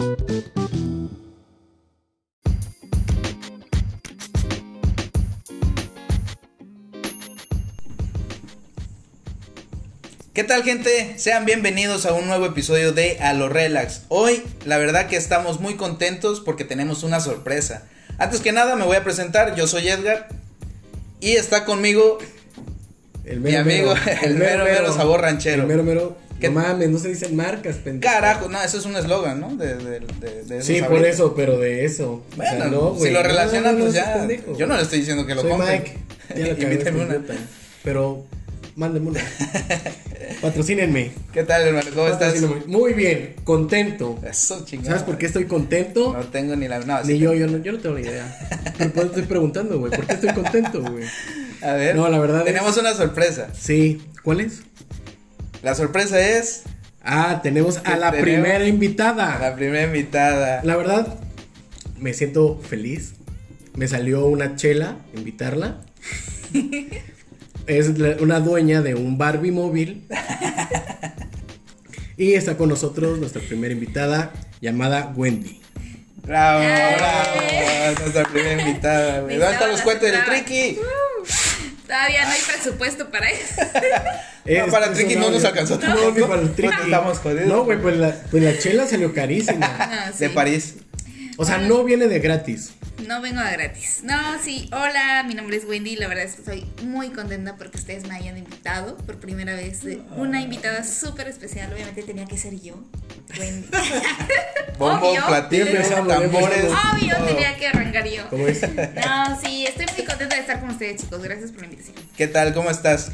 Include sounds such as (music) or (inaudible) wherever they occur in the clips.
¿Qué tal gente? Sean bienvenidos a un nuevo episodio de A lo Relax. Hoy la verdad que estamos muy contentos porque tenemos una sorpresa. Antes que nada me voy a presentar, yo soy Edgar y está conmigo El mi amigo, (laughs) el mero mero sabor ranchero. El mero mero. ¿Qué- No mames, no se dicen marcas, pendejo. Carajo, no, eso es un eslogan, ¿no? De, de, de, de Sí, por eso, pero de eso. O sea, Bueno, no, si lo relacionan, no, pues ya. Yo no le estoy diciendo que lo Soy compren. Mike. (laughs) Ya lo cagué, Invítame una. puta. Pero, mándenme una. (laughs) Patrocínenme. ¿Qué tal, hermano? ¿Cómo estás? Muy bien, contento. Eso, chingado. ¿Sabes por qué estoy contento? No tengo ni la. No, Ni sí yo, yo no, yo no tengo ni idea. Pero por eso estoy preguntando, güey. ¿Por qué estoy contento, güey? (laughs) A ver. No, la verdad Tenemos es- una sorpresa. Sí. ¿Cuál es? La sorpresa es. Ah, tenemos ¿Qué a la tenemos? primera invitada. La primera invitada. La verdad, me siento feliz. Me salió una chela invitarla. (laughs) es la- una dueña de un Barbie móvil. y está con nosotros nuestra primera invitada llamada Wendy. Bravo, bravo. Nuestra primera invitada, güey. Me ¿Dónde están los cuentos del Tricky? Todavía no hay presupuesto para eso. (laughs) No, para Tricky no nos alcanzó No, ni para el Tricky. Estamos jodidos. No, güey, pues la, pues la chela salió carísima. Ah, De. París. O sea, no viene de gratis. No vengo a gratis. No, sí. Hola, mi nombre es Wendy. La verdad es que estoy muy contenta porque ustedes me hayan invitado por primera vez. eh, Una invitada súper especial. Obviamente tenía que ser yo, Wendy. (laughs) Bombo, Obvio. platillo, Empezamos, tambores. Obvio, tenía que arrancar yo. ¿Cómo es? No, sí, estoy muy contenta de estar con ustedes, chicos. Gracias por la invitación. ¿Qué tal? ¿Cómo estás?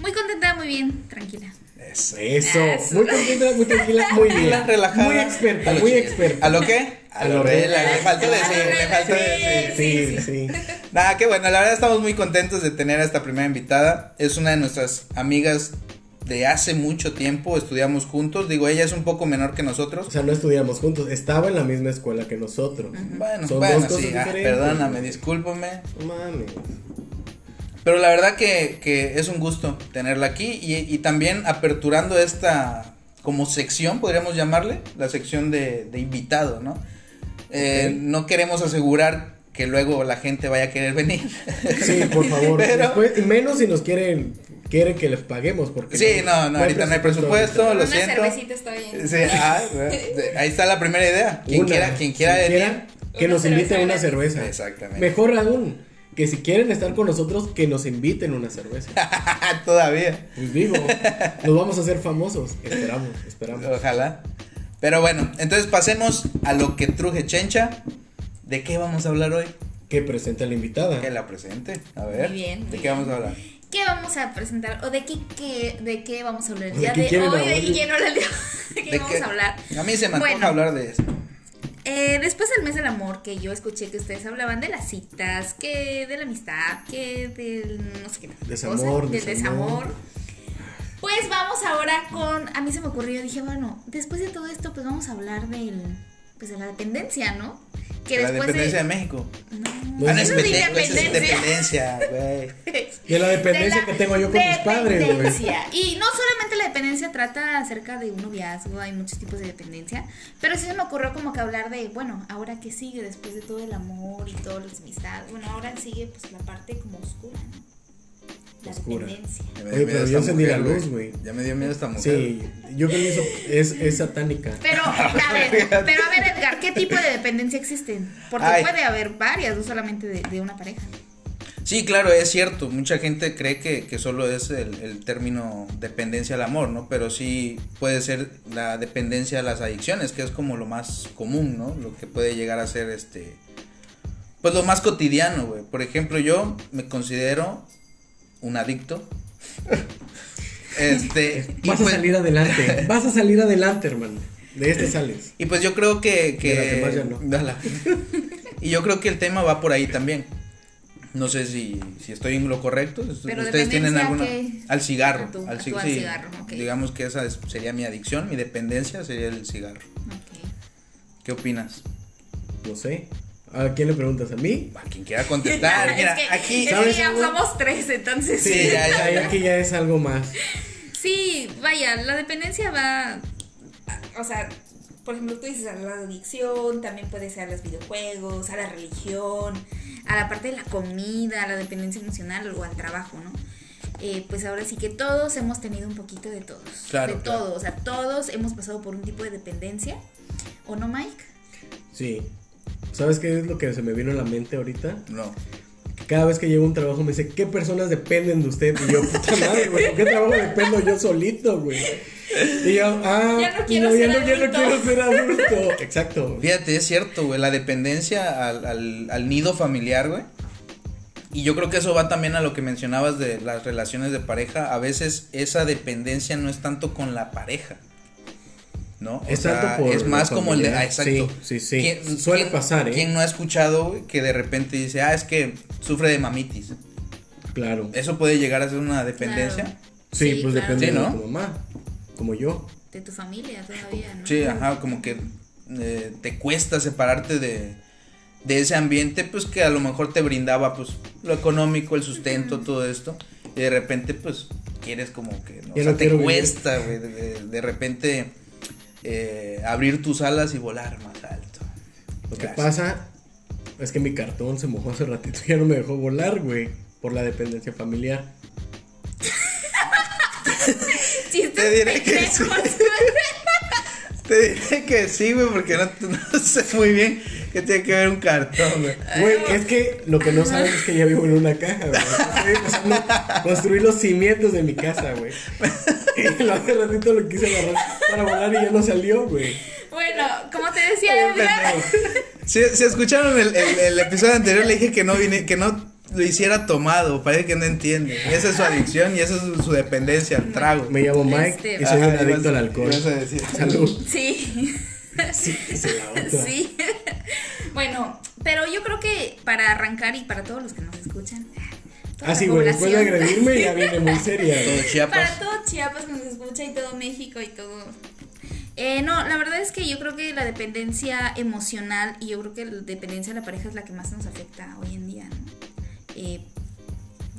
Muy contenta, muy bien, tranquila. Eso. Eso. Eso. Muy contenta, muy tranquila, muy (laughs) bien. Relajada. Muy experta, muy experta. ¿A lo qué? A lo relax. relax. Le faltó decir, le faltó decir. Sí, sí. Nada, qué bueno, la verdad estamos muy contentos de tener a esta primera invitada. Es una de nuestras amigas de hace mucho tiempo, estudiamos juntos. Digo, ella es un poco menor que nosotros. O sea, no estudiamos juntos, estaba en la misma escuela que nosotros. Bueno, Son bueno, sí, ah, perdóname, discúlpame. Mames. Pero la verdad que, que es un gusto tenerla aquí y, y también aperturando esta como sección, podríamos llamarle, la sección de, de invitado, ¿no? Eh. No queremos asegurar que luego la gente vaya a querer venir. Sí, por favor. (laughs) Pero- Después, y menos si nos quieren, quieren que les paguemos. Porque Sí, no, no, ahorita no hay presupuesto, ahorita. lo Una siento. cervecita está bien. Sí, ah, de- ahí está la primera idea. Quien Una. quiera, quien quiera Quien venir. quiera, que nos inviten cerveza una cerveza. Exactamente. Mejor aún, que si quieren estar con nosotros, que nos inviten una cerveza. (laughs) Todavía. Pues digo, nos vamos a hacer famosos. Esperamos, esperamos. Ojalá. Pero bueno, entonces pasemos a lo que truje Chencha. ¿De qué vamos a hablar hoy? Que presenta la invitada. Que la presente. A ver. Muy bien, ¿De qué vamos a hablar? ¿Qué vamos a presentar? ¿O de qué, qué- de qué vamos a hablar el ¿De día qué de hoy? ¿De el día? ¿De qué ¿De vamos a hablar? A mí se me antoja Bueno. hablar de eso. Eh, después del mes del amor, que yo escuché que ustedes hablaban de las citas, que de la amistad, que del no sé qué cosa, Desamor, del desamor. desamor. Pues vamos ahora con, a mí se me ocurrió, dije, bueno, después de todo esto, pues vamos a hablar del, pues de la dependencia, ¿no? Que la después dependencia de, de, México. no, No, Ah, no, eso es independencia. independencia, güey. (laughs) De la dependencia De la que tengo yo con mis padres, güey. dependencia. Y no solamente la dependencia trata acerca de un noviazgo, hay muchos tipos de dependencia, pero sí se me ocurrió como que hablar de, bueno, ahora qué sigue después de todo el amor y todas las amistades. Bueno, ahora sigue pues la parte como oscura, ¿no? Oscura. Oye, pero yo encendí la luz, güey. Ya me dio miedo esta mujer. Sí, yo creo que eso es, es satánica. Pero, a ver, (laughs) pero a ver, Edgar, ¿qué tipo de dependencia existen? Porque Ay. puede haber varias, no solamente de, de una pareja. Sí, claro, es cierto. Mucha gente cree que, que solo es el, el término dependencia al amor, ¿no? Pero sí puede ser la dependencia a las adicciones, que es como lo más común, ¿no? Lo que puede llegar a ser este. Pues lo más cotidiano, güey. Por ejemplo, yo me considero un adicto. (laughs) este. Vas pues- a salir adelante. Vas a salir adelante, hermano. De este sales. Y pues yo creo que. que De las demás ya no. Dala. y yo creo que el tema va por ahí también. No sé si, si estoy en lo correcto. Pero Ustedes tienen alguna. Al cigarro. Tu- al, ci- tu al sí, cigarro, ok. Digamos que esa es- sería mi adicción. Mi dependencia sería el cigarro. Ok. ¿Qué opinas? No sé. ¿A quién le preguntas? ¿A mí? A quien quiera contestar. (laughs) Es Mira, que- aquí. es que ¿sabes ya algo? somos tres, entonces. Sí, ya, ya, ya. aquí ya es algo más. Sí, vaya, la dependencia va, o sea, por ejemplo, tú dices a la adicción, también puede ser a los videojuegos, a la religión, a la parte de la comida, a la dependencia emocional o al trabajo, ¿no? Eh, pues ahora sí que todos hemos tenido un poquito de todos. Claro, De claro. todos, o sea, todos hemos pasado por un tipo de dependencia. ¿O no, Mike? Sí. ¿Sabes qué es lo que se me vino a la mente ahorita? No. Cada vez que llego a un trabajo me dice, ¿qué personas dependen de usted? Y yo, puta madre, güey, ¿por qué trabajo dependo yo solito, güey? Y yo, ah, Ya no quiero ya ser no, ya no adulto. quiero ser adulto. (laughs) Exacto. Fíjate, es cierto, güey, la dependencia al, al, al nido familiar, güey. Y yo creo que eso va también a lo que mencionabas de las relaciones de pareja. A veces esa dependencia no es tanto con la pareja. ¿No? O Es sea, tanto por es más como el de. Ah, exacto. Sí, sí, sí. Suele pasar, ¿eh? ¿Quién no ha escuchado, güey, que de repente dice, ah, es que sufre de mamitis? Claro. Eso puede llegar a ser una dependencia. Claro. Sí, Sí, pues claro. depende Sí, ¿no? de tu mamá, como yo. De tu familia todavía, ¿no? Sí, ajá, como que eh, te cuesta separarte de, de ese ambiente, pues que a lo mejor te brindaba, pues, lo económico, el sustento, todo esto, y de repente, pues, quieres como que, ¿no? O sea, no te cuesta, güey, de, de- de repente eh, abrir tus alas y volar más alto. Lo que pasa es que mi cartón se mojó hace ratito y ya no me dejó volar, güey. Por la dependencia familiar. Te diré que sí. güey. (laughs) Te diré que sí, güey, porque no, no sé muy bien qué tiene que ver un cartón, güey. Güey, es que lo que no sabes es que ya vivo en una caja, güey. (laughs) Estoy empezando a construir los cimientos de mi casa, güey. (laughs) (laughs) Lo hace ratito lo quise agarrar para volar y ya no salió, güey. Bueno, como te decía Si, si escucharon el, el- el episodio anterior, le dije que no vine, que no lo hiciera tomado, parece que no entiende. Y esa es su adicción y esa es su, su dependencia al trago. Me llamo Mike Este- y soy un adicto al alcohol. ibas a decir. Salud. sí. Sí, dice la otra. (laughs) Sí. bueno, pero yo creo que para arrancar y para todos los que nos escuchan. Toda Ah, la sí, güey, después de agredirme ya (laughs) viene muy seria. Todo. Chiapas. Para todo Chiapas que nos escucha y todo México y todo. Eh, no, la verdad es que yo creo que la dependencia emocional y yo creo que la dependencia de la pareja es la que más nos afecta hoy en día, ¿no? Eh,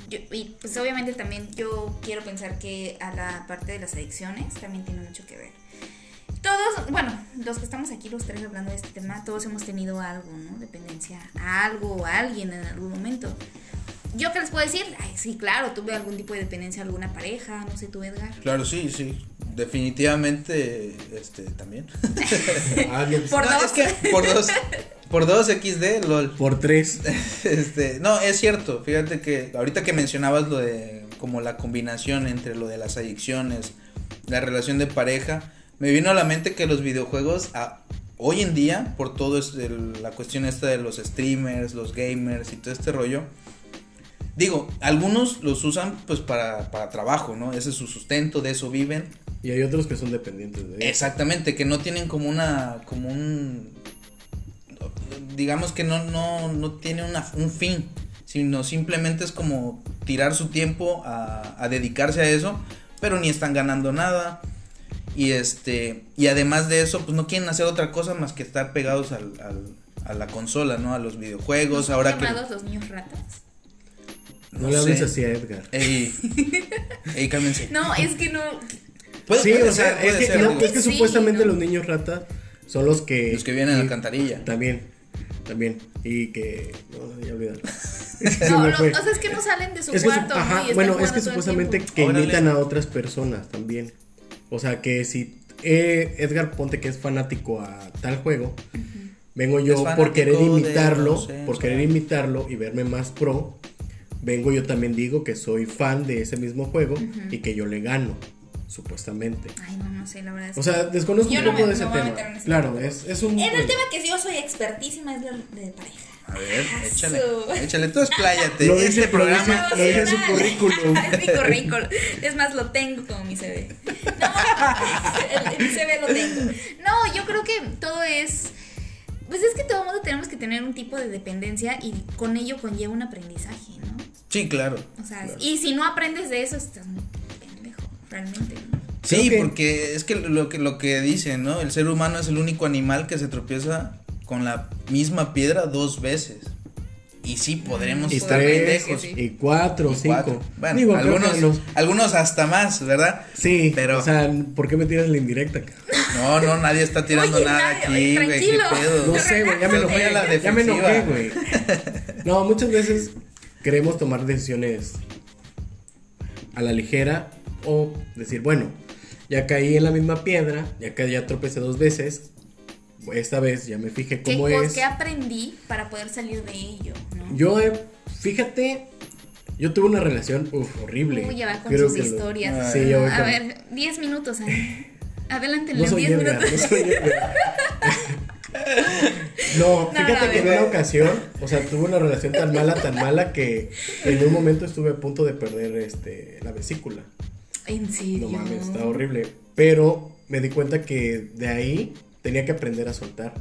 yo- y pues obviamente también yo quiero pensar que a la parte de las adicciones también tiene mucho que ver. Todos, bueno, los que estamos aquí, los tres hablando de este tema, todos hemos tenido algo, ¿no? Dependencia a algo o a alguien en algún momento. ¿Yo qué les puedo decir? Ay, sí, claro, tuve algún tipo de dependencia a alguna pareja, no sé tú, Edgar. Claro, sí, sí. Definitivamente, este, también. (laughs) Ah, Por No, dos. es que por dos, por dos XD, lol. Por tres. (laughs) Este, no, es cierto. Fíjate que ahorita que mencionabas lo de como la combinación entre lo de las adicciones, la relación de pareja, me vino a la mente que los videojuegos a- hoy en día, por todo es el- la cuestión esta de los streamers, los gamers y todo este rollo, digo, algunos los usan pues para, para trabajo, ¿no? Ese es su sustento, de eso viven. Y hay otros que son dependientes de eso. Exactamente, que no tienen como una, como un, digamos que no, no, no tiene una, un fin, sino simplemente es como tirar su tiempo a, a dedicarse a eso, pero ni están ganando nada. Y este, y además de eso, pues no quieren hacer otra cosa más que estar pegados al, al- a la consola, ¿no? A los videojuegos, ahora que... llamados los niños ratas? No, le hables así a Edgar. Ey, (laughs) ey, cálmense. No, es que no. Puede- sí, puede o sea, ser, es que, ser, no, es que Sí, supuestamente ¿no? los niños ratas son los que. Los que vienen a la alcantarilla. También, también. Y que. No, ya olvidar. (laughs) (laughs) No, o sea, es que no salen de su Es que, su- cuarto. ajá, bueno, es que supuestamente que Órale. imitan a otras personas también. O sea, que si eh, Edgar Ponte que es fanático a tal juego, vengo yo por querer de, imitarlo, no sé, por querer imitarlo y verme más pro, vengo yo también digo que soy fan de ese mismo juego y que yo le gano, supuestamente. Ay, no, no sé, la verdad. es O sea, desconozco un no poco me- de ese no tema. ese Claro, tema. es, es un... En el tema que yo soy expertísima es la de pareja. A ver, échale, Su- échale, tú expláyate. Lo este programa... lo dice en su currículum. (laughs) Es mi currículum. Es más, lo tengo como mi CV. No, (laughs) el, el CV lo tengo. No, yo creo que todo es. Pues es que todo mundo tenemos que tener un tipo de dependencia y con ello conlleva un aprendizaje, ¿no? Sí, claro. O sea, y si no aprendes de eso, estás muy pendejo, realmente. ¿no? Sí, que- porque es que lo que lo que dicen, ¿no? El ser humano es el único animal que se tropieza con la misma piedra dos veces. Y sí podremos Y estar tres, pendejos. sí, y cuatro, Y cinco. cuatro. Bueno, Digo, algunos, los- algunos hasta más, ¿verdad? Sí, Pero- o sea, ¿por qué me tiras la indirecta? cara? No, no, nadie está tirando Oye, nada nadie, aquí, güey. ¿Qué pedo? No sé, güey, ya me enojé. Ya me enojé, güey. No, muchas veces queremos tomar decisiones a la ligera o decir, bueno, ya caí en la misma piedra, ya que ya tropecé dos veces, esta vez ya me fijé ¿Qué, cómo cos- es. qué aprendí para poder salir de ello? ¿no? Yo, eh, fíjate, yo tuve una relación uf, horrible. Uy, ya va con Creo sus lo- historias. Sí, yo voy A con- ver, 10 minutos. Ani. (laughs) Adelántenle, No soy 10 Edgar, minutos. no soy Edgar. (laughs) (laughs) No, fíjate no, que en una ocasión, o sea, tuve una relación tan mala, tan mala que en un momento estuve a punto de perder este la vesícula. En serio. No mames, está horrible. Pero me di cuenta que de ahí tenía que aprender a soltar.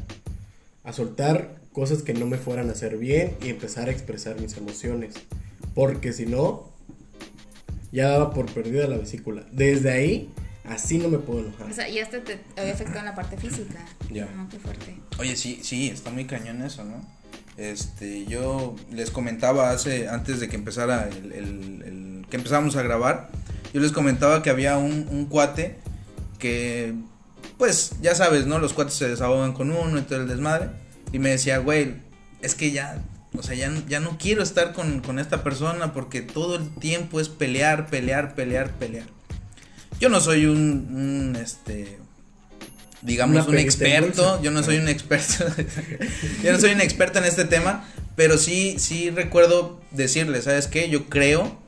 A soltar cosas que no me fueran a hacer bien y empezar a expresar mis emociones. Porque si no, ya daba por perdida la vesícula. Desde ahí, así no me puedo enojar. O sea, y hasta te había afectado en la parte física. Ya. No, qué fuerte. Oye, sí, sí, está muy cañón eso, ¿no? Este, yo les comentaba hace, antes de que empezara el, el- el- que empezamos a grabar, yo les comentaba que había un, un cuate que, pues, ya sabes, ¿no? Los cuates se desahogan con uno y todo el desmadre. Y me decía, güey, es que ya, o sea, ya, ya no quiero estar con, con esta persona porque todo el tiempo es pelear, pelear, pelear, pelear. Yo no soy un, un este, digamos, Una un experto, yo no soy un experto, (laughs) yo no soy un experto en este tema, pero sí, sí recuerdo decirle, ¿sabes qué? Yo creo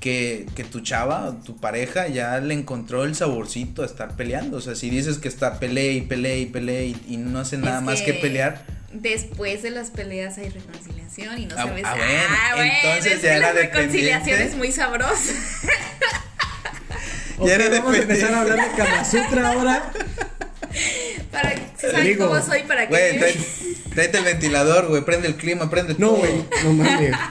que, que tu chava, tu pareja, ya le encontró el saborcito a estar peleando, o sea, si dices que está pelea y pelea y pelea y, y no hace nada Es más que pelear, Después de las peleas hay reconciliación y no Ah, sabes. ah, bueno, entonces es ya que era la reconciliación es muy sabrosa. (laughs) (laughs) Ya era vamos a empezar a hablar de Kama Sutra ahora. Para, ¿Saben Digo, cómo soy? Para güey, que. tráete, tráete el ventilador, güey, prende el clima, prende No, todo. güey, no mames. (laughs)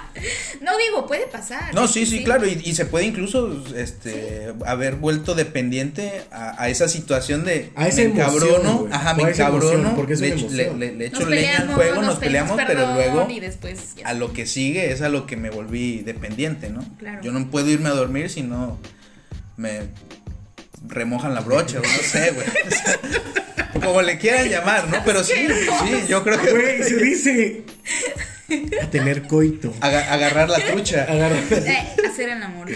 No digo, puede pasar. No, sí, sí, claro, y, y se puede incluso este haber vuelto dependiente a, a esa situación de A esa me encabrono, güey. ajá, me encabrono, porque es le, le, le- le echo Nos leña al peleamos, fuego, nos, peleamos, pero perdón, luego Y después ya. a lo que sigue es a lo que me volví dependiente, ¿no? Claro. Yo no puedo irme a dormir si no me remojan la brocha, o no sé, güey. O (laughs) sea, como le quieran llamar, ¿no? Pero sí, sí, yo creo que Güey, se dice a tener coito. aga- agarrar la trucha Agarrar, Eh, hacer el amor.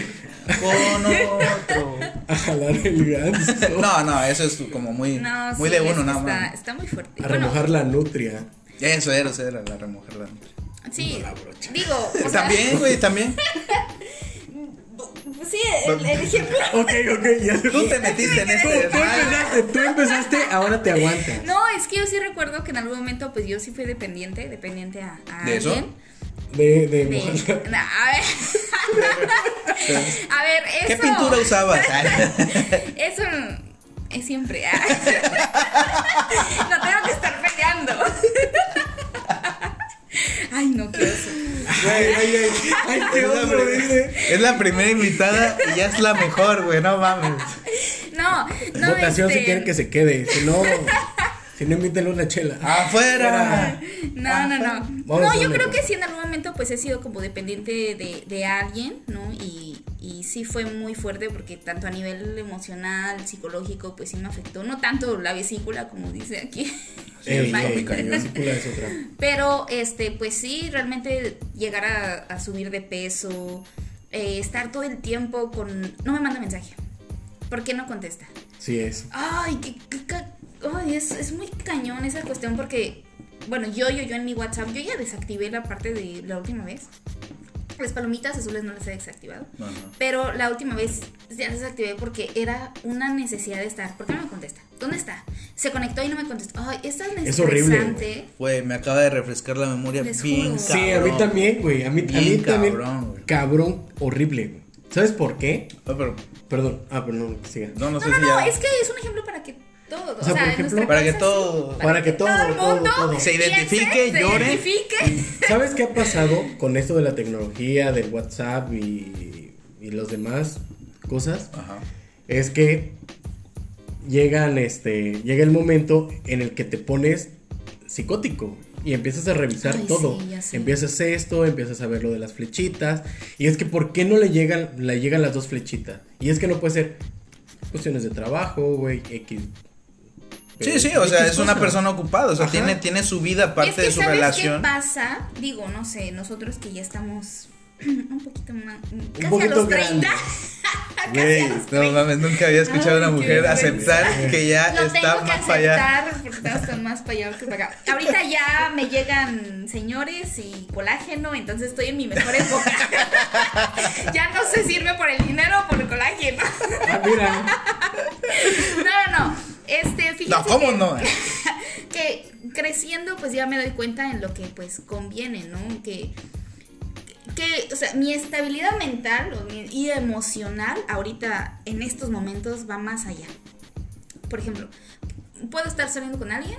con otro. a jalar el ganso. No, no, eso es como muy, No, muy sí, de uno, nada está, más. está muy fuerte. A Bueno, remojar la nutria. Eso era, eso era la remojar la sí, la brocha. digo, o sea, También, güey, también. (laughs) sí, el, el ejemplo. (laughs) Ok, ok, ya Tú te metiste en Tú, este tú empezaste, tú empezaste, ahora te aguantas. No, es que yo sí recuerdo que en algún momento, pues yo sí fui dependiente, dependiente a, a ¿De eso? alguien. De, de, De- No, (laughs) a ver. (laughs) a ver, eso. ¿Qué pintura usabas? Eso es siempre. no tengo que estar peleando. (laughs) Ay, no, qué oso. Ay, ay, ay. Ay, qué Es la oso, primera- dice. Es la primera invitada y ya es la mejor, güey, no mames. No, no. Votación este, si quieren que se quede. Si no, (laughs) si no, invítenle una chela. ¡Afuera! No, no, no. Vamos No, yo creo que sí en algún momento pues he sido como dependiente de, de alguien, ¿no? Y, y sí fue muy fuerte porque tanto a nivel emocional, psicológico, pues sí me afectó. No tanto la vesícula como dice aquí. Ey, es otra. (laughs) Pero, este, pues sí, realmente llegar a, a subir de peso, eh, estar todo el tiempo con... No me manda mensaje. ¿Por qué no contesta? Sí es. Ay, qué, qué ay, es, es muy cañón esa cuestión porque, bueno, yo, yo, yo en mi WhatsApp, yo ya desactivé la parte de la última vez. Las palomitas azules no las he desactivado. Ajá. Pero la última vez ya las desactivé porque era una necesidad de estar. ¿Por qué no me contesta? ¿Dónde está? Se conectó y no me contestó. Ay, es tan Es horrible. Güey, me acaba de refrescar la memoria Les bien juro. Sí, a mí también, güey. A mí, a mí Bien también. cabrón, güey. Cabrón, horrible, güey. ¿Sabes por qué? No, pero, Perdón. Ah, pero no, siga. no, no sé No, no, si no, ya... es que es un ejemplo para que todo. O sea, sea, por ejemplo, para que todo- sí, para que todo, el todo, mundo todo. Se identifique, piense, se llore. identifique. (laughs) ¿Sabes qué ha pasado con esto de la tecnología, del WhatsApp y, y los demás cosas? Ajá. Es que llegan, este, llega el momento en el que te pones psicótico y empiezas a revisar Ay, todo. sí. Empiezas esto, empiezas a ver lo de las flechitas. Y es que, ¿por qué no le llegan, le llegan las dos flechitas? Y es que no puede ser cuestiones de trabajo, güey, X Sí, sí, o sea, es una persona ocupada, o sea, Ajá. tiene, tiene su vida es aparte que de su ¿sabes relación. qué pasa? Digo, no sé, nosotros que ya estamos (clears throat) un poquito más, casi a poquito los grande. 30. casi Güey, a los (laughs) No 30. mames, nunca había escuchado a una Ay, mujer aceptar que ya Lo está tengo que más para allá. aceptar porque estamos más para allá que para acá. Ahorita ya me llegan señores y colágeno, entonces estoy en mi mejor época. (laughs) ya no se sirve por el dinero o por el colágeno. Ah, mira. (laughs) No, no, no. Este, fíjense No, ¿cómo que- no? (laughs) que creciendo pues ya me doy cuenta en lo que pues conviene, ¿no? Que, que o sea, mi estabilidad mental y emocional ahorita en estos momentos va más allá. Por ejemplo, puedo estar saliendo con alguien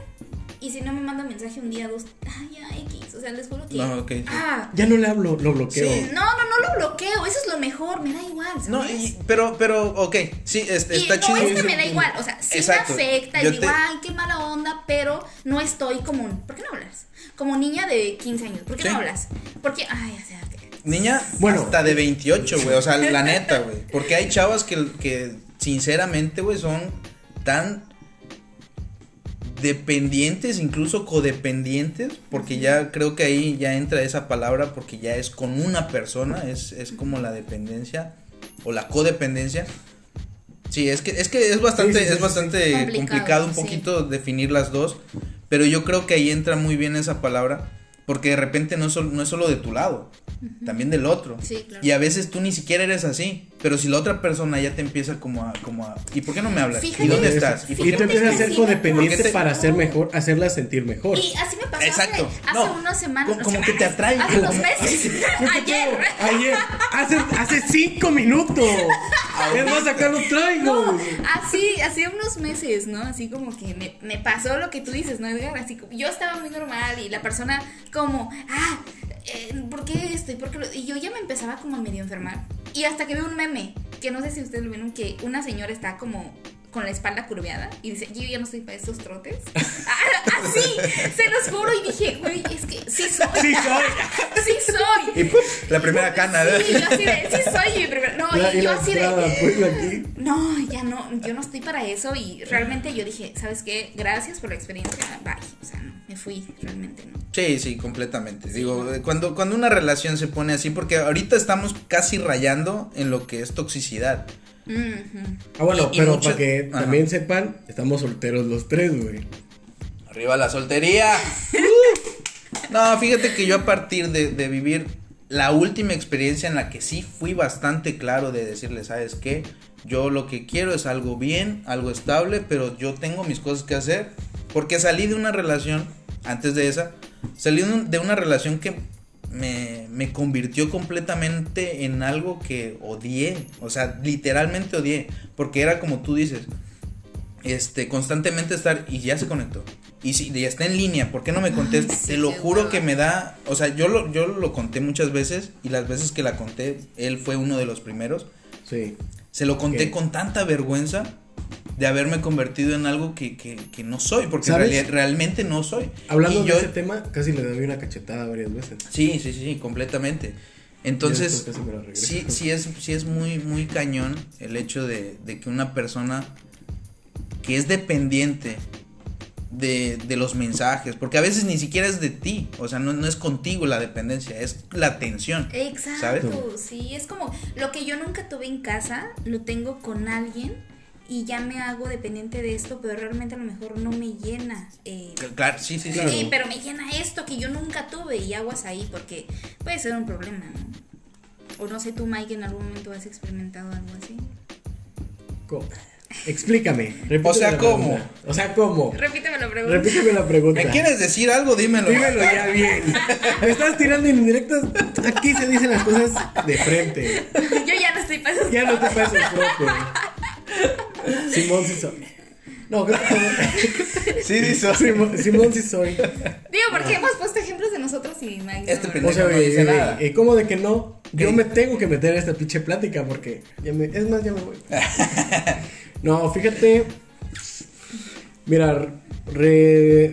y si no me manda mensaje un día, dos, ay, ya, X, o sea, les juro que... No, ok, sí. Ah, Ya no le hablo, lo bloqueo. Sí. no, no, no lo bloqueo, eso es lo mejor, me da igual, ¿sabes? No, y- pero, pero, ok, sí, Y está no chido. es que me da igual, o sea, sí Exacto. me afecta y Yo digo, te- ay, qué mala onda, pero no estoy como, un- ¿por qué no hablas? Como niña de 15 años, ¿por qué Sí. no hablas? Porque, ay, o sea, que- Niña, Bueno. hasta de 28, güey, o sea, la neta, güey. Porque hay chavas que, que sinceramente, güey, son tan dependientes, incluso codependientes, porque ya creo que ahí ya entra esa palabra, porque ya es con una persona, es, es como la dependencia o la codependencia. Sí, es que es que es bastante Sí, sí, sí, es bastante Complicado, complicado, un sí. poquito definir las dos, pero yo creo que ahí entra muy bien esa palabra, porque de repente no es solo, no es solo de tu lado, también del otro. Sí, claro. Y a veces tú ni siquiera eres así, pero si la otra persona ya te empieza como a como a ¿y por qué no me hablas? Fíjate ¿Y dónde estás? ¿Y Y me empiezas a ser codependiente te- para hacer mejor, hacerla sentir mejor. Y así me pasó Exacto. hace, hace No, unas semanas. como- que te atrae, Hace unos meses. (laughs) Ayer. Ayer, hace, hace cinco minutos. Es acá lo traigo. Así, hace unos meses, ¿no? Así como que me, pasó lo que tú dices, ¿no, Edgar? Así como, yo estaba muy normal y la persona como, ah, eh, ¿por qué esto? ¿Y por qué lo-?" Y yo ya me empezaba como a medio enfermar. Y hasta que veo un meme, que no sé si ustedes lo vieron, que una señora está como con la espalda curveada y dice, yo ya no estoy para estos trotes. (laughs) Ah, Así, se los juro y dije, güey, es que sí soy. Sí soy. (laughs) Sí soy. Y ¡puf! la primera cana, ¿verdad? Sí, yo así de, sí soy mi primera. No, La- y y yo así de. pues, aquí. No, ya no, yo no estoy para eso y realmente yo dije, ¿sabes qué? Gracias por la experiencia, bye. O sea, no, me fui, realmente no. Sí, sí, completamente. Digo, eh, cuando, cuando una relación se pone así, porque ahorita estamos casi rayando en lo que es toxicidad. Ah, bueno, Y- y pero mucho- para que Ajá. también sepan, estamos solteros los tres, güey. Arriba la soltería. (laughs) no, fíjate que yo a partir de, de vivir la última experiencia en la que sí fui bastante claro de decirle, ¿sabes qué? Yo lo que quiero es algo bien, algo estable, pero yo tengo mis cosas que hacer. Porque salí de una relación, antes de esa, salí de una relación que me, me convirtió completamente en algo que odié. O sea, literalmente odié. Porque era como tú dices, este, constantemente estar y ya se conectó. Y si ya está en línea, ¿por qué no me contesta? sí, Te lo juro que me da, o sea, yo lo, yo lo conté muchas veces y las veces que la conté, él fue uno de los primeros. Sí. Se lo conté con tanta vergüenza de haberme convertido en algo que, que, que no soy, porque en ¿Sabes? realidad- realmente no soy. Hablando Y de yo- ese tema, casi le doy una cachetada varias veces. Sí, sí, sí, completamente. Y Entonces, sí, sí es, sí es muy, muy cañón el hecho de, de que una persona que es dependiente de, de los mensajes, porque a veces ni siquiera es de ti, o sea, no, no es contigo la dependencia, es la atención. Exacto, ¿Sabes? sí, es como lo que yo nunca tuve en casa, lo tengo con alguien y ya me hago dependiente de esto, pero realmente a lo mejor no me llena. eh, Claro, sí, sí, sí. Claro. Sí, pero me llena esto que yo nunca tuve y aguas ahí porque puede ser un problema, ¿no? O no sé tú, Mike, en algún momento has experimentado algo así. Co- Explícame. (laughs) O sea, ¿cómo? pregunta. O sea, ¿cómo? Repíteme la pregunta. Repíteme la pregunta. ¿Me quieres decir algo? Dímelo. Dímelo ya bien. Me estás tirando indirectas. Aquí se dicen las cosas de frente. (laughs) yo ya no estoy para eso. Ya no te pases profe. Simón sí soy. No, creo que Sí, sí, soy. Simón, Simón sí soy. Digo, porque hemos puesto ejemplos de nosotros y Mike. Este pendejo. O sea, no güey, dice nada. eh, ¿cómo de que no? Yo ¿Qué? me tengo que meter en esta pinche plática porque ya me, es más, ya me voy. (laughs) No, fíjate. Mira, re,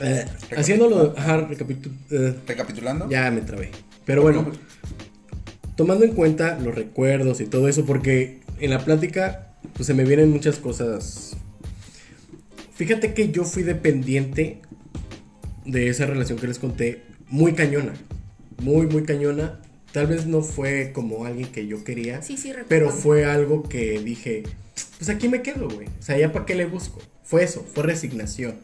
eh, haciéndolo, ajá, recapitu- eh, Recapitulando. ya me trabé. Pero bueno, tomando en cuenta los recuerdos y todo eso, porque en la plática pues se me vienen muchas cosas Fíjate que yo fui dependiente de esa relación que les conté, muy cañona. Muy, muy cañona. Tal vez no fue como alguien que yo quería, Sí, sí, pero fue algo que dije, pues aquí me quedo, güey. O sea, ya para qué le busco. Fue eso, fue resignación.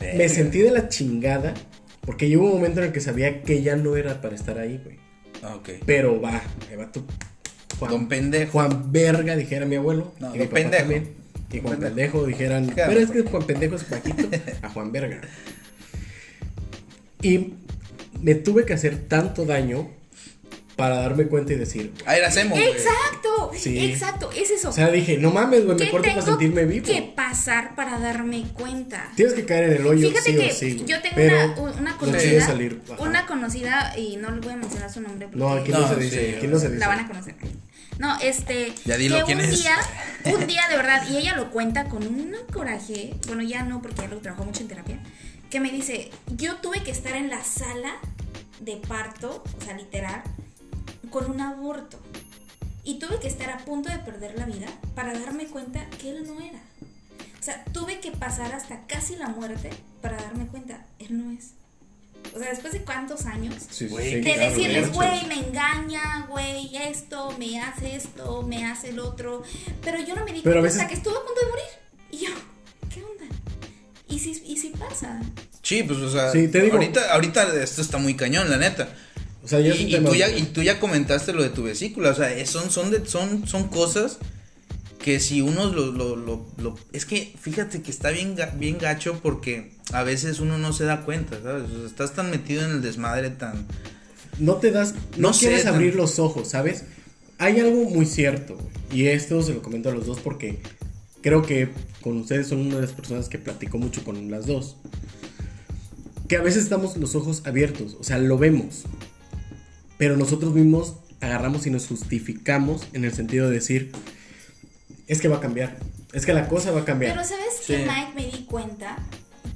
Me sentí de la chingada porque llegó un momento en el que sabía que ya no era para estar ahí, güey. Ah, Ok. Pero va, me va tu Juan, Don pendejo. Juan Verga, dijera mi abuelo. No, y mi don papá pendejo. también. Y Juan pendejo. Pendejo dijeran. Claro. Pero es que Juan Pendejo es bajito (laughs) a Juan Verga. Y me tuve que hacer tanto daño para darme cuenta y decir. Ahí la hacemos. Exacto, Sí. exacto, es eso. O sea, dije, no mames, güey, me ¿Qué corto para tengo sentirme vivo. que pasar para darme cuenta? Tienes que caer en el hoyo, Fíjate sí que o sí. güey. yo tengo Pero una, una no conocida, salir. Una conocida y no le voy a mencionar su nombre porque No, aquí no, No, se sí, dice. aquí no se dice. la van a conocer. No, este, Ya dilo que quién un es. día, (laughs) un día de verdad, y ella lo cuenta con un coraje, bueno, ya no porque ya lo trabajó mucho en terapia, que me dice, yo tuve que estar en la sala de parto, o sea, literal, con un aborto. Y tuve que estar a punto de perder la vida para darme cuenta que él no era. O sea, tuve que pasar hasta casi la muerte para darme cuenta, él no es. O sea, después de cuántos años Sí, de claro, decirles, güey, me engaña, güey, esto, me hace esto, me hace el otro. Pero yo no me di Pero a cuenta veces- hasta que estuvo a punto de morir. Y yo, ¿qué onda? Y si, y si pasa. Sí, pues, o sea, Sí, te digo. ahorita, ahorita esto está muy cañón, la neta. O sea, ya es y, un y tú ya, y tú ya comentaste lo de tu vesícula, o sea, son, son, de, son, son cosas que si uno lo, lo, lo, lo- Es que fíjate que está bien, bien gacho porque a veces uno no se da cuenta, ¿sabes? O sea, estás tan metido en el desmadre, tan... no te das, no, No sé, quieres tan- abrir los ojos, ¿sabes? Hay algo muy cierto, y esto se lo comento a los dos porque creo que con ustedes son una de las personas que platico mucho con las dos. Que a veces estamos los ojos abiertos, o sea, lo vemos, pero nosotros mismos agarramos y nos justificamos en el sentido de decir, es que va a cambiar, es que la cosa va a cambiar. Pero ¿sabes Sí. que Mike me di cuenta?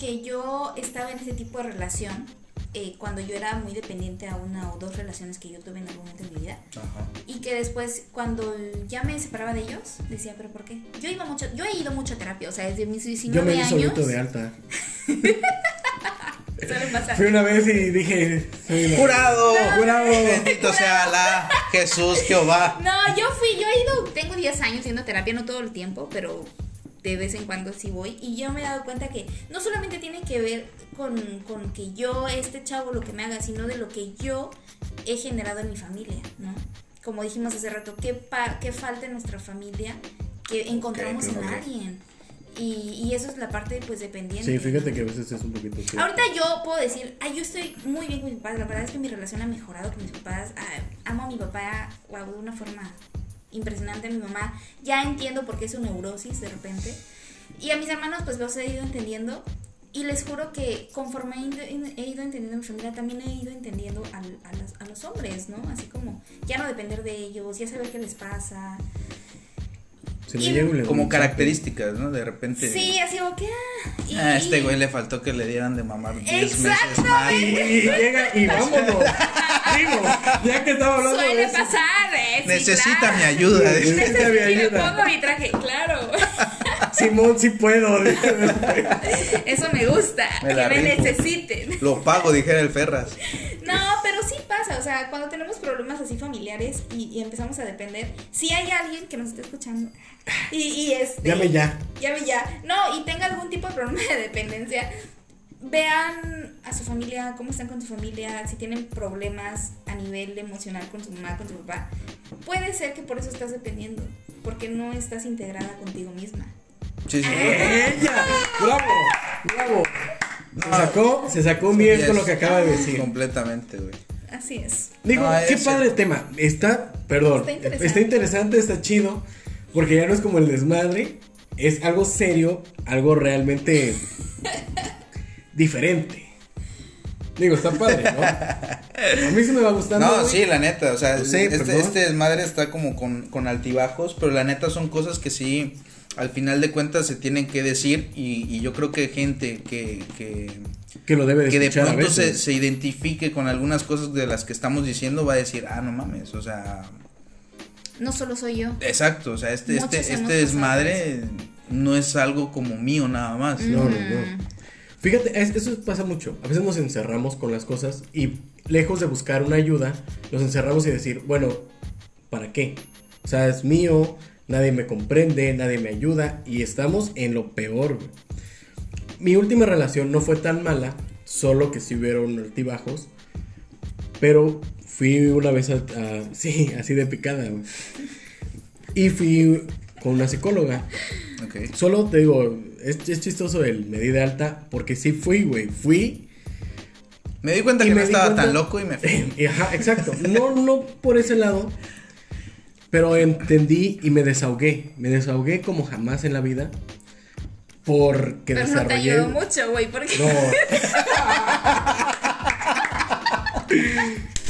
Que yo estaba en ese tipo de relación eh, cuando yo era muy dependiente a una o dos relaciones que yo tuve en algún momento en mi vida. Y que después, cuando ya me separaba de ellos, decía, ¿pero por qué? Yo iba mucho, yo he ido mucho a terapia, o sea, desde mis 19 Yo me años. de alta. (laughs) Fui una vez y dije, ¡Jurado! ¡Jurado! Bendito sea la Jesús Jehová. No, yo fui, yo he ido, tengo 10 años a terapia, no todo el tiempo, pero de vez en cuando sí voy. Y yo me he dado cuenta que no solamente tiene que ver con, con que yo, este chavo, lo que me haga, sino de lo que yo he generado en mi familia, ¿no? Como dijimos hace rato, ¿qué, pa- qué falta en nuestra familia que encontramos Ok, en alguien? Y, y eso es la parte, pues, dependiente. Sí, fíjate que a veces es un poquito. Ahorita yo puedo decir, ay, yo estoy muy bien con mis papás. La verdad es que mi relación ha mejorado con mis papás. Ah, amo a mi papá, wow, de una forma impresionante. Mi mamá ya entiendo por qué es su neurosis de repente. Y a mis hermanos, pues los he ido entendiendo. Y les juro que conforme he ido, entendiendo a mi familia, también he ido entendiendo a, a los hombres, ¿no? Así como ya no depender de ellos, ya saber qué les pasa. Se y- un Como características, ¿no? De repente. Sí, así como que... ah, y- A este güey le faltó que le dieran de mamar 10 meses más. Y, y llega y vámonos. Digo, ya que estaba hablando de Suele eso. pasar, ¿eh? Sí, Necesita claro. mi ayuda. Necesita mi ayuda. pongo mi traje, claro. Simón, sí puedo. Eso me gusta, Me que me rifo. necesiten. Lo pago, dijera el Ferras. No, pero sí pasa, o sea, cuando tenemos problemas así familiares y, y empezamos a depender, si hay alguien que nos esté escuchando y, y este... Llame ya. Llame ya. No, y tenga algún tipo de problema de dependencia, vean a su familia, cómo están con su familia, si tienen problemas a nivel emocional con su mamá, con su papá. Puede ser que por eso estás dependiendo, porque no estás integrada contigo misma. Sí, sí. ¡Ella! ¡Bravo! ¡Bravo! Se sacó, se sacó un 10 con lo que acaba de decir. Completamente, güey. Así es. Digo, No, qué cierto. padre tema. Está, perdón, Está interesante. está interesante, está chido, porque ya no es como el desmadre, es algo serio, algo realmente (laughs) diferente. Digo, está padre, ¿no? A mí se me va gustando. No, sí, la neta, o sea, este, este desmadre está como con, con altibajos, pero la neta son cosas que sí, al final de cuentas se tienen que decir y, y yo creo que gente que, que, Que lo debe de que de pronto se, se identifique con algunas cosas de las que estamos diciendo va a decir, ah, no mames, o sea, No solo soy yo. exacto, o sea, este, Muchos este, este desmadre no es algo como mío nada más. No, no, no. Fíjate, es- eso pasa mucho. A veces nos encerramos con las cosas y lejos de buscar una ayuda, nos encerramos y decir, bueno, ¿para qué? O sea, es mío, nadie me comprende, nadie me ayuda y estamos en lo peor. güey. Mi última relación no fue tan mala, solo que sí hubieron altibajos, pero fui una vez a, a- (laughs) sí, así de picada. Y fui con una psicóloga. Ok. Solo te digo, es, es chistoso el me di de alta porque sí fui, güey. Fui. Me di cuenta que no estaba cuenta- tan loco y me fui. (laughs) Ajá, exacto. No, no por ese lado. Pero entendí y me desahogué. Me desahogué como jamás en la vida. Porque Pero no te desarrollé. ayudó mucho, güey, porque... No.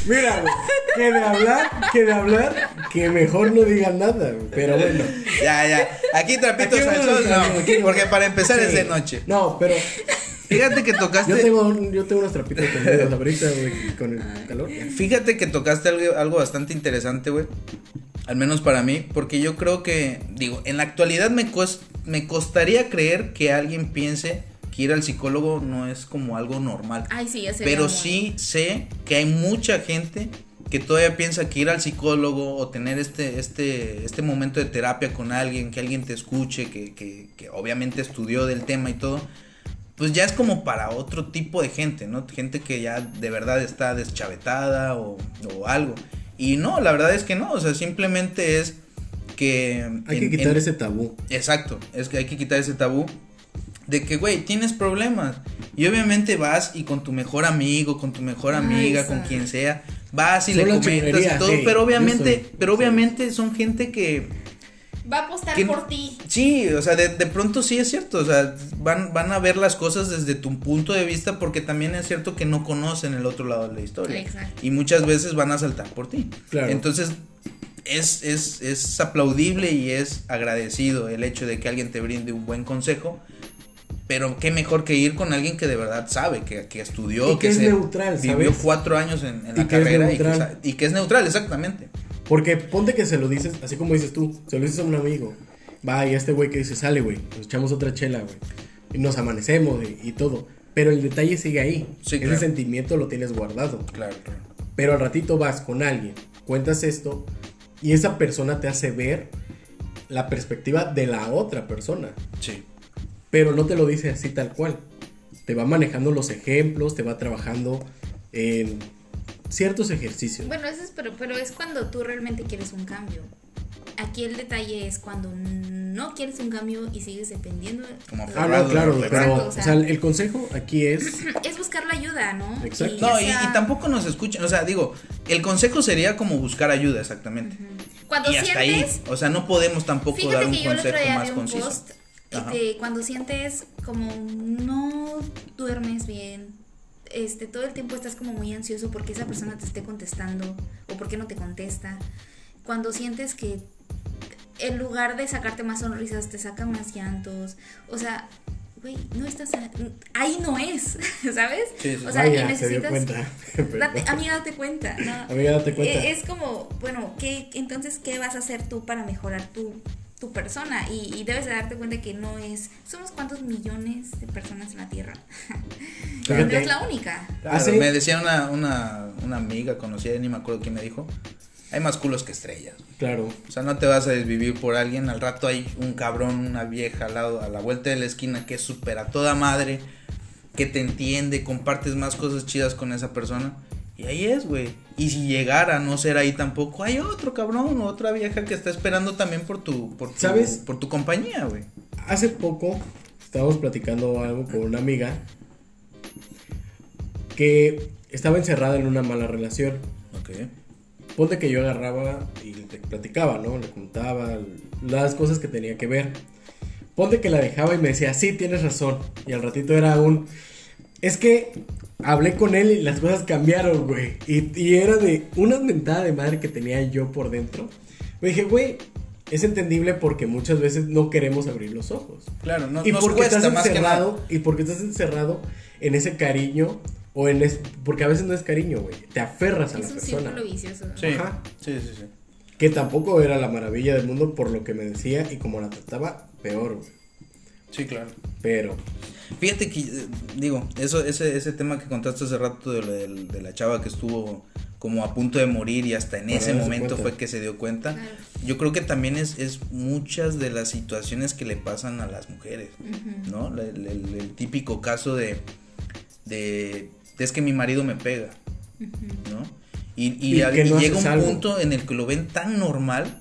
Mira, güey, que de hablar, que de hablar, que mejor no digan nada, güey, pero bueno. Ya, ya. Aquí trapitos Aquí al sol, no. Porque para empezar es Sí. de noche. No, pero Fíjate que tocaste. yo tengo, un- yo tengo unos trapitos prendidos ahorita, güey, con el (laughs) calor. Fíjate que tocaste algo, algo bastante interesante, güey. Al menos para mí, porque yo creo que, digo, en la actualidad me, cos- me costaría creer que alguien piense que ir al psicólogo no es como algo normal. Ay, sí, ya. Pero sí sé que hay mucha gente que todavía piensa que ir al psicólogo o tener este, este, este momento de terapia con alguien, que alguien te escuche, que, que, que obviamente estudió del tema y todo, pues ya es como para otro tipo de gente, ¿no? Gente que ya de verdad está deschavetada o, o algo. Y no, la verdad es que no, o sea, simplemente es que... Hay que quitar en- ese tabú. Exacto, es que hay que quitar ese tabú de que, güey, tienes problemas. Y obviamente vas y con tu mejor amigo, con tu mejor Ay, amiga, con quien sea, vas y Son le comentas y todo, hey, pero obviamente, soy- pero obviamente son gente que, Va a apostar que- por ti. sí, o sea, de, de pronto sí es cierto, o sea, van, van a ver las cosas desde tu punto de vista porque también es cierto que no conocen el otro lado de la historia. Exacto. Y muchas veces van a saltar por ti. Claro. Entonces, es, es, es aplaudible y es agradecido el hecho de que alguien te brinde un buen consejo. Pero qué mejor que ir con alguien que de verdad sabe, que, que estudió, Y que es se neutral, vivió ¿sabes? cuatro años en, en la que carrera y que, y que es neutral, exactamente. Porque ponte que se lo dices, así como dices tú, se lo dices a un amigo. Va, y este güey que dice, sale, güey, nos echamos otra chela, güey. Y nos amanecemos y, y todo. Pero el detalle sigue ahí. Sí, Ese claro. sentimiento lo tienes guardado. Claro, claro. Pero al ratito vas con alguien, cuentas esto, y esa persona te hace ver la perspectiva de la otra persona. Sí. Pero no te lo dice así tal cual. Te va manejando los ejemplos, te va trabajando en ciertos ejercicios. Bueno, eso es, pero, pero es cuando tú realmente quieres un cambio. Aquí el detalle es cuando no quieres un cambio y sigues dependiendo. de- Como Ah, aferrado. no, claro, pero o o sea- sea, el consejo aquí es (clears throat) Es buscar la ayuda, ¿no? Exacto. No, sea- y tampoco nos escuchan, o sea, digo, el consejo sería como buscar ayuda, exactamente. Cuando y hasta sientes, ahí, o sea, no podemos tampoco dar un consejo más un conciso. post este, cuando sientes como no duermes bien, este, todo el tiempo estás como muy ansioso porque esa persona te esté contestando o porque no te contesta. Cuando sientes que en lugar de sacarte más sonrisas te saca más llantos, o sea, güey, no estás a- ahí no es, (laughs) ¿sabes? Sí. O sea, y Vaya, se dio necesitas cuenta. (laughs) Date- amiga, date cuenta. ¿no? Amiga, date cuenta. Eh, Es como, bueno, ¿qué, entonces, ¿qué vas a hacer tú para mejorar tu, tu persona? Y, y debes de darte cuenta que no es... Somos cuántos millones de personas en la Tierra. (laughs) no Fíjate. es la única. Claro, Hace- Me decía una, una, una amiga conocida, ni me acuerdo quién me dijo, hay más culos que estrellas. Claro. O sea, no te vas a desvivir por alguien, al rato hay un cabrón, una vieja al lado, a la vuelta de la esquina que es súper a toda madre, que te entiende, compartes más cosas chidas con esa persona. Y ahí es, güey. Y si llegara a no ser ahí tampoco, hay otro cabrón otra vieja que está esperando también por tu, por tu, ¿Sabes? por tu compañía, güey. Hace poco estábamos platicando algo con una amiga que estaba encerrada en una mala relación. Ok. Ponte que yo agarraba y le platicaba, ¿no? Le contaba las cosas que tenía que ver. Ponte que la dejaba y me decía, sí, tienes razón. Y al ratito era un... Es que hablé con él y las cosas cambiaron, güey. Y, y era de una mentada de madre que tenía yo por dentro. Me dije, güey, es entendible porque muchas veces no queremos abrir los ojos. Claro, no, y nos porque cuesta estás más que nada. encerrado, y porque estás encerrado en ese cariño o en es, porque a veces no es cariño, güey. Te aferras a Es la un persona. círculo vicioso. Sí, Ajá. sí, sí, sí. Que tampoco era la maravilla del mundo por lo que me decía y como la trataba, peor, güey. Sí, claro. Pero, Fíjate que, eh, digo, eso, ese, ese tema que contaste hace rato de, la- del- de la chava que estuvo como a punto de morir y hasta en Para ese momento cuenta. fue que se dio cuenta. Claro. Yo creo que también es, es muchas de las situaciones que le pasan a las mujeres, ¿no? El, el- el típico caso de, de, es que mi marido me pega, ¿no? Y, no llega un algo. punto en el que lo ven tan normal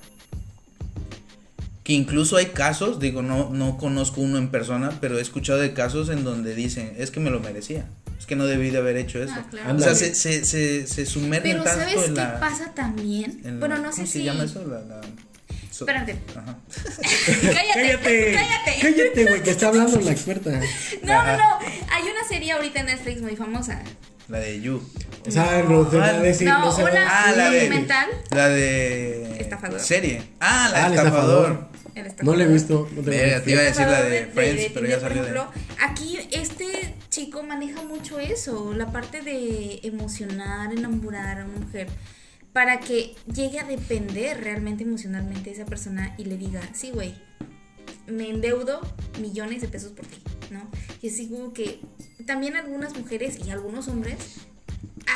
que incluso hay casos, digo, no, no conozco uno en persona, pero he escuchado de casos en donde dicen, es que me lo merecía, es que no debí de haber hecho eso. Ah, claro. O sea, se, se, se, se sumergen Pero tanto ¿sabes en qué la... pasa también? bueno, no sé ¿cómo si... se llama eso? La, la- so- Espérate. Ajá. (laughs) cállate, cállate, cállate. güey, que está hablando la experta. (laughs) No, no, no. Hay una serie ahorita en Netflix muy famosa. La de You. O sea, no te va a decir, No, no se va a una- decir. Ah, la de... documental. La de... Estafador. Serie. Ah, la Ah, de el estafador. estafador. El No estafador. la he visto. No tengo Verga, te iba a decir la de Estafador Friends, de pero ya salió de... Aquí este chico maneja mucho eso, la parte de emocionar, enamorar a una mujer para que llegue a depender realmente emocionalmente de esa persona y le diga, sí, güey, me endeudo millones de pesos por ti, ¿no? Y así como que también algunas mujeres y algunos hombres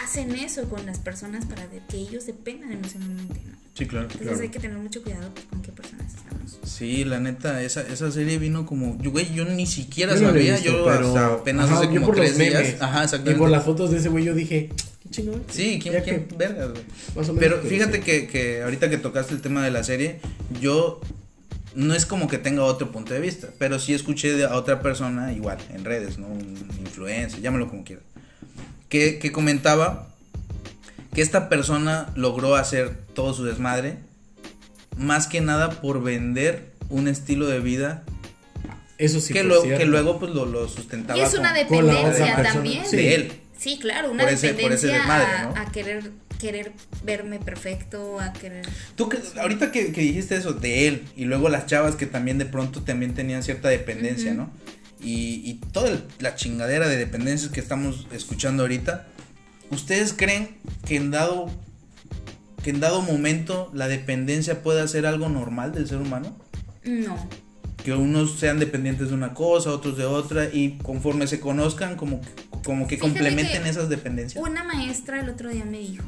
hacen eso con las personas para que ellos dependan emocionalmente, ¿no? Sí, claro. Entonces Claro. hay que tener mucho cuidado pues, con qué personas estamos. Sí, la neta, esa, esa serie vino como, yo, güey, yo ni siquiera Yo no sabía, visto, yo pero- hasta apenas ajá, hace yo como por los tres días. Y por las fotos de ese güey yo dije, chingón. Sí, ¿quién, quién que vergas, güey? más o menos Pero te fíjate que, que ahorita que tocaste el tema de la serie, yo no es como que tenga otro punto de vista, pero sí escuché de a otra persona, igual, en redes, ¿no? Un influencer, llámalo como quieras, que, que comentaba que esta persona logró hacer todo su desmadre, más que nada por vender un estilo de vida Eso sí que, cierto. que luego pues lo, lo sustentaba Y es una con- con la dependencia otra persona, también. sí. de él. Sí, claro, una Por ese- por ese dependencia a, ¿no? a querer querer verme perfecto, a querer Tú que, ahorita que, que dijiste eso de él y luego las chavas que también de pronto también tenían cierta dependencia. ¿no? Y, y toda el- la chingadera de dependencias que estamos escuchando ahorita, ¿ustedes creen que en dado que en dado momento la dependencia pueda ser algo normal del ser humano? no. Que unos sean dependientes de una cosa, otros de otra y conforme se conozcan como que- como que Fíjate complementen que esas dependencias. Una maestra el otro día me dijo,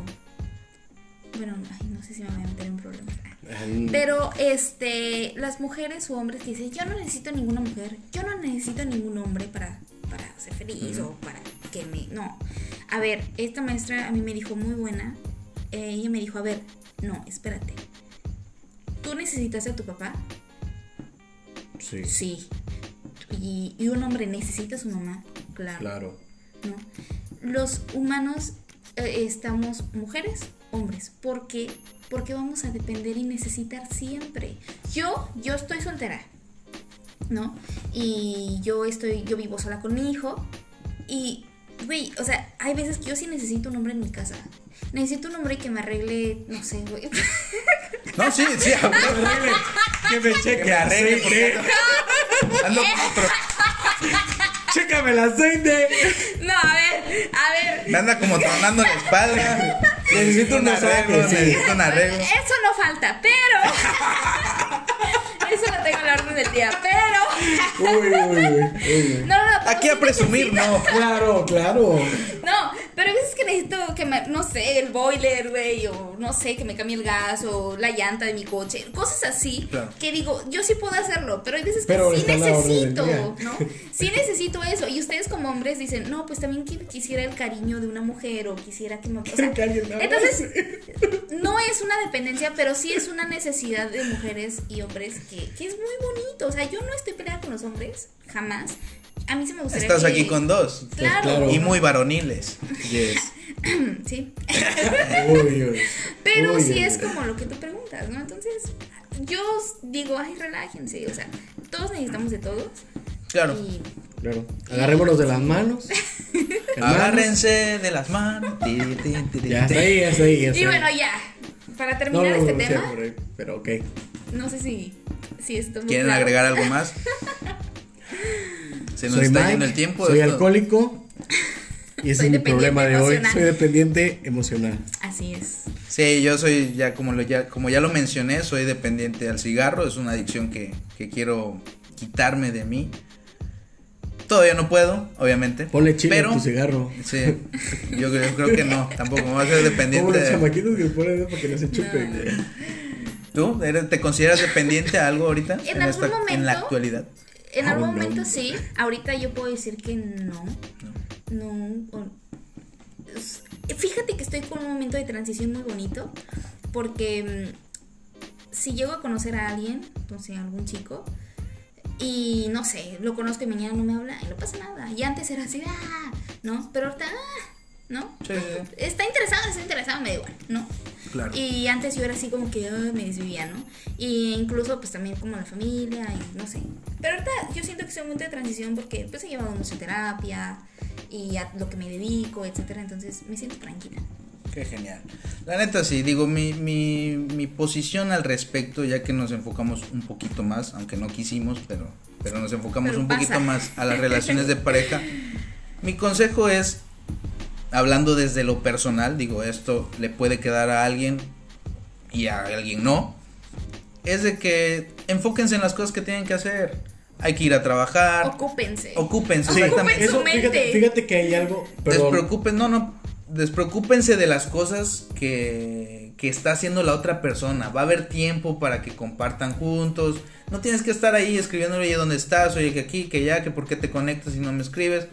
bueno, ay, no sé si me voy a meter en problemas. Ay, Pero este, las mujeres o hombres que dicen, yo no necesito ninguna mujer, yo no necesito ningún hombre para, para ser feliz o para que me... No. A ver, esta maestra a mí me dijo muy buena. eh, ella me dijo, a ver, no, espérate. ¿Tú necesitas a tu papá? Sí, Sí. Y, y un hombre necesita a su mamá, claro. claro. ¿no? Los humanos eh, estamos mujeres, hombres. ¿Por qué? Porque vamos a depender y necesitar siempre. Yo, yo estoy soltera, ¿no? Y yo estoy, yo vivo sola con mi hijo. Y, güey, o sea, hay veces que yo sí necesito un hombre en mi casa. Necesito un hombre que me arregle, no sé, güey. No, sí, sí, a huevo. Que me cheque que me arregle porque ando, ando con otro. Chécame el aceite. No, a ver, a ver. Me anda como tronando la espalda. Necesito un arreglo, sí. necesito un arreglo. Eso no falta, pero. Eso lo tengo en la orden del día, pero. Uy, uy, uy, uy. No, no, no. Aquí a presumir, no. Claro, claro. No, pero hay veces que necesito que me, no sé, el boiler, güey, o no sé, que me cambie el gas, o la llanta de mi coche, cosas así, Claro. que digo, yo sí puedo hacerlo, pero hay veces que Pero sí necesito. ¿no? (laughs) Sí necesito eso, y ustedes como hombres dicen, no, pues también qui- quisiera el cariño de una mujer, o quisiera que me... O sea, Que alguien me abrace. entonces, (laughs) no es una dependencia, pero sí es una necesidad de mujeres y hombres que, que es muy bonito, o sea, yo no estoy peleada con los hombres, jamás. A mí se me gustaría Estás que- aquí con dos. Claro. claro. Y muy varoniles. (laughs) Yes. (coughs) Sí. Pero Uy, sí es como lo que tú preguntas, ¿no? Entonces, yo digo, ay, relájense, o sea, todos necesitamos de todos. Claro. Y Claro. Agarrémonos de las manos. (laughs) Agárrense de las manos. Ya, está ahí, ya está ahí. ya está Y ahí. bueno, ya, para terminar no, este no, tema, ahí, pero ok. no sé si, si esto ¿Quieren claro. agregar algo más? (laughs) Se nos soy está Mike, yendo el tiempo. soy esto- alcohólico. (laughs) Y ese Soy es mi problema de hoy. Soy dependiente emocional. Así es. Sí, yo soy ya como, lo, ya como ya lo mencioné, soy dependiente al cigarro. Es una adicción que, que quiero quitarme de mí. Todavía no puedo, obviamente. Ponle chile pero, a tu cigarro. Sí, yo creo, creo que no, tampoco me voy a Como dependiente. los de- chamaquitos que ponen para que no se chupen. No. ¿Tú te consideras dependiente a algo ahorita? En algún En la actualidad. En Ah, algún no. momento sí, ahorita yo puedo decir que no. No. Fíjate que estoy con un momento de transición muy bonito porque mm, si llego a conocer a alguien, no sé, algún chico, y no sé, lo conozco y mañana no me habla, y no pasa nada. Y antes era así, ah, ¿no? Pero ahorita, ah, ¿no? Sí. Está interesado, está interesado, me da igual, ¿no? Claro. Y antes yo era así como que me desvivía, ¿no? Y incluso pues también como la familia y no sé. Pero ahorita yo siento que es un momento de transición porque pues he llevado mucha terapia y a lo que me dedico, etcétera, entonces me siento tranquila. Qué genial. La neta sí, digo, mi, mi, mi posición al respecto, ya que nos enfocamos un poquito más, aunque no quisimos, pero, pero nos enfocamos Pero un pasa. poquito más a las (laughs) relaciones de pareja. Mi consejo es, hablando desde lo personal, digo, esto le puede quedar a alguien y a alguien no, es de que enfóquense en las cosas que tienen que hacer. Hay que ir a trabajar, Ocúpense. ocúpense, Sí, exactamente. Ocupen su eso, fíjate, mente. fíjate que hay algo. Perdón, Despreocupen, no, no. Despreocúpense de las cosas que, que está haciendo la otra persona. Va a haber tiempo para que compartan juntos. No tienes que estar ahí escribiéndole, oye, ¿dónde estás? Oye, que aquí, que ya, que por qué te conectas y no me escribes.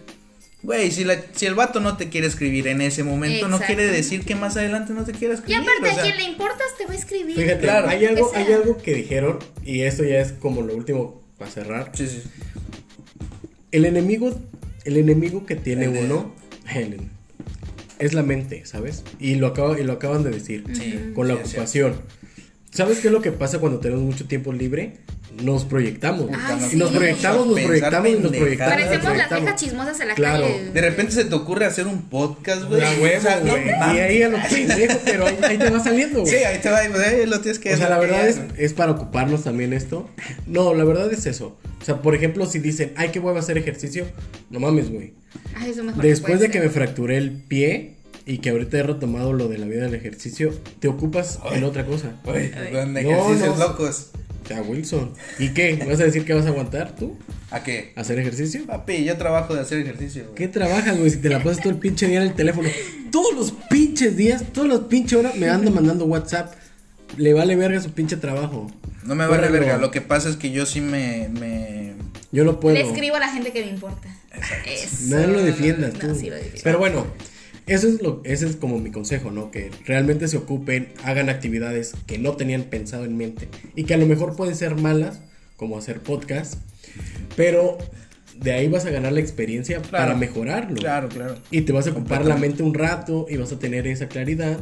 Güey, si, la- si el vato no te quiere escribir en ese momento, no quiere decir que más adelante no te quiera Y escribir. aparte o a quien le importas te va a escribir. Fíjate, Claro. hay, algo, hay algo que dijeron, y esto ya es como lo último para cerrar. Sí, sí. El enemigo, el enemigo que tiene El uno el- es la mente, ¿sabes? Y lo, acaba, y lo acaban de decir. Sí, Con la sí, ocupación. ¿Sabes qué es lo que pasa cuando tenemos mucho tiempo libre? Nos proyectamos. Y nos sí. proyectamos, nos proyectamos y nos proyectamos. nos Parecemos las proyectamos. viejas chismosas en la Claro. calle. De repente se te ocurre hacer un podcast, güey. La huevo, O sea, no güey. y ahí a lo pendejo, pero ahí, ahí te va saliendo, güey. Sí, ahí te va, ahí lo tienes que O sea, la verdad es, es para ocuparnos también esto. No, la verdad es eso. O sea, por ejemplo, si dicen, ay, que voy a hacer ejercicio, no mames, güey. Ay, eso mejor Después de que me fracturé el pie y que ahorita he retomado lo de la vida del ejercicio, te ocupas Ay. en otra cosa. No, ejercicios no. locos. Sea, Wilson. ¿Y qué? ¿Vas a decir que vas a aguantar tú? ¿A qué? ¿Hacer ejercicio? Papi, yo trabajo de hacer ejercicio. güey. ¿Qué trabajas, güey? Si te la pasas todo el pinche día en el teléfono. Todos los pinches días, todas las pinches horas me anda mandando WhatsApp. Le vale verga su pinche trabajo. No me vale verga. Lo que pasa es que yo sí me. me... Yo no puedo. Le escribo a la gente que me importa. Eso. No lo defiendas tú. No, sí lo defiendo. Pero bueno, eso es lo, ese es como mi consejo, ¿no? Que realmente se ocupen, hagan actividades que no tenían pensado en mente y que a lo mejor pueden ser malas, como hacer podcast, pero de ahí vas a ganar la experiencia Claro. para mejorarlo. Claro, claro. Y te vas a ocupar la mente un rato y vas a tener esa claridad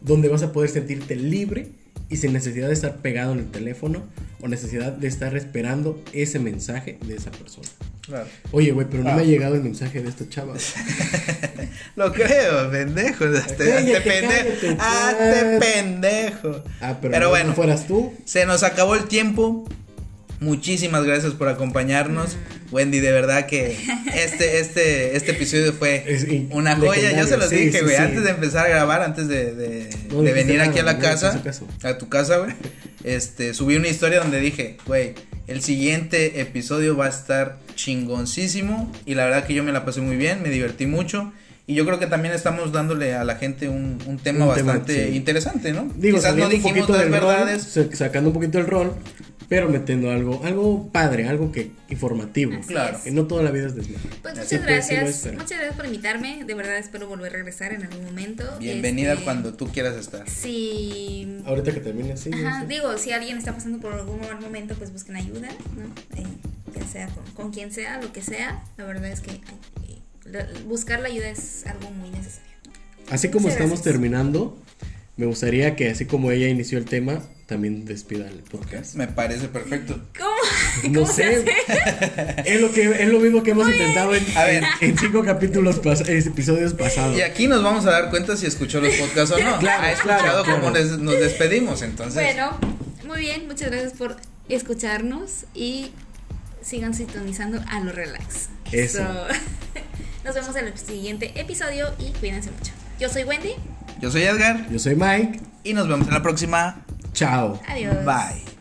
donde vas a poder sentirte libre y sin necesidad de estar pegado en el teléfono o necesidad de estar esperando ese mensaje de esa persona. Claro. Oye, güey, pero no Ah. me ha llegado el mensaje de esta chava. (laughs) Lo creo, pendejo. Hazte, Cállate, hazte pendejo. pues. pendejo. Ah, pero, Pero no bueno. fueras tú. Se nos acabó el tiempo. Muchísimas gracias por acompañarnos. Wendy, de verdad que este, este, este episodio fue Es una joya. Yo se los sí, dije, güey, sí. antes de empezar a grabar, antes de, de, No de dijiste venir nada, aquí a la no casa, a tu casa, güey. Este, subí una historia donde dije, güey, el siguiente episodio va a estar chingoncísimo. Y la verdad que yo me la pasé muy bien, me divertí mucho. Y yo creo que también estamos dándole a la gente un, un tema Un tema, bastante sí. interesante, ¿no? Digo, Quizás no dijimos las verdades. rol, sacando un poquito el rol, pero metiendo algo, algo padre, algo que informativo. Así Claro. es. Que no toda la vida es desmadre. Pues muchas gracias. Muchas gracias por invitarme. De verdad espero volver a regresar en algún momento. Bienvenida Este, cuando tú quieras estar. Si. Ahorita que termine así. Ajá, sí. digo, si alguien está pasando por algún mal momento, pues busquen ayuda, ¿no? Eh, ya sea con, con quien sea, lo que sea. La verdad es que eh, buscar la ayuda es algo muy necesario. Así como Muchas estamos gracias. terminando, me gustaría que así como ella inició el tema, también despida el podcast. Me parece perfecto. ¿Cómo? No ¿Cómo se sé. es lo que es lo mismo que hemos intentado en, A ver. en cinco capítulos pas- episodios pasados. Y aquí nos vamos a dar cuenta si escuchó los podcasts o no. Claro, ha escuchado claro, claro. cómo les- nos despedimos, entonces. Bueno, muy bien, muchas gracias por escucharnos y sigan sintonizando a lo relax. Eso. So, (laughs) nos vemos en el siguiente episodio y cuídense mucho. Yo soy Wendy. Yo soy Edgar Yo soy Mike. y nos vemos en la próxima. Chao. Adiós. Bye.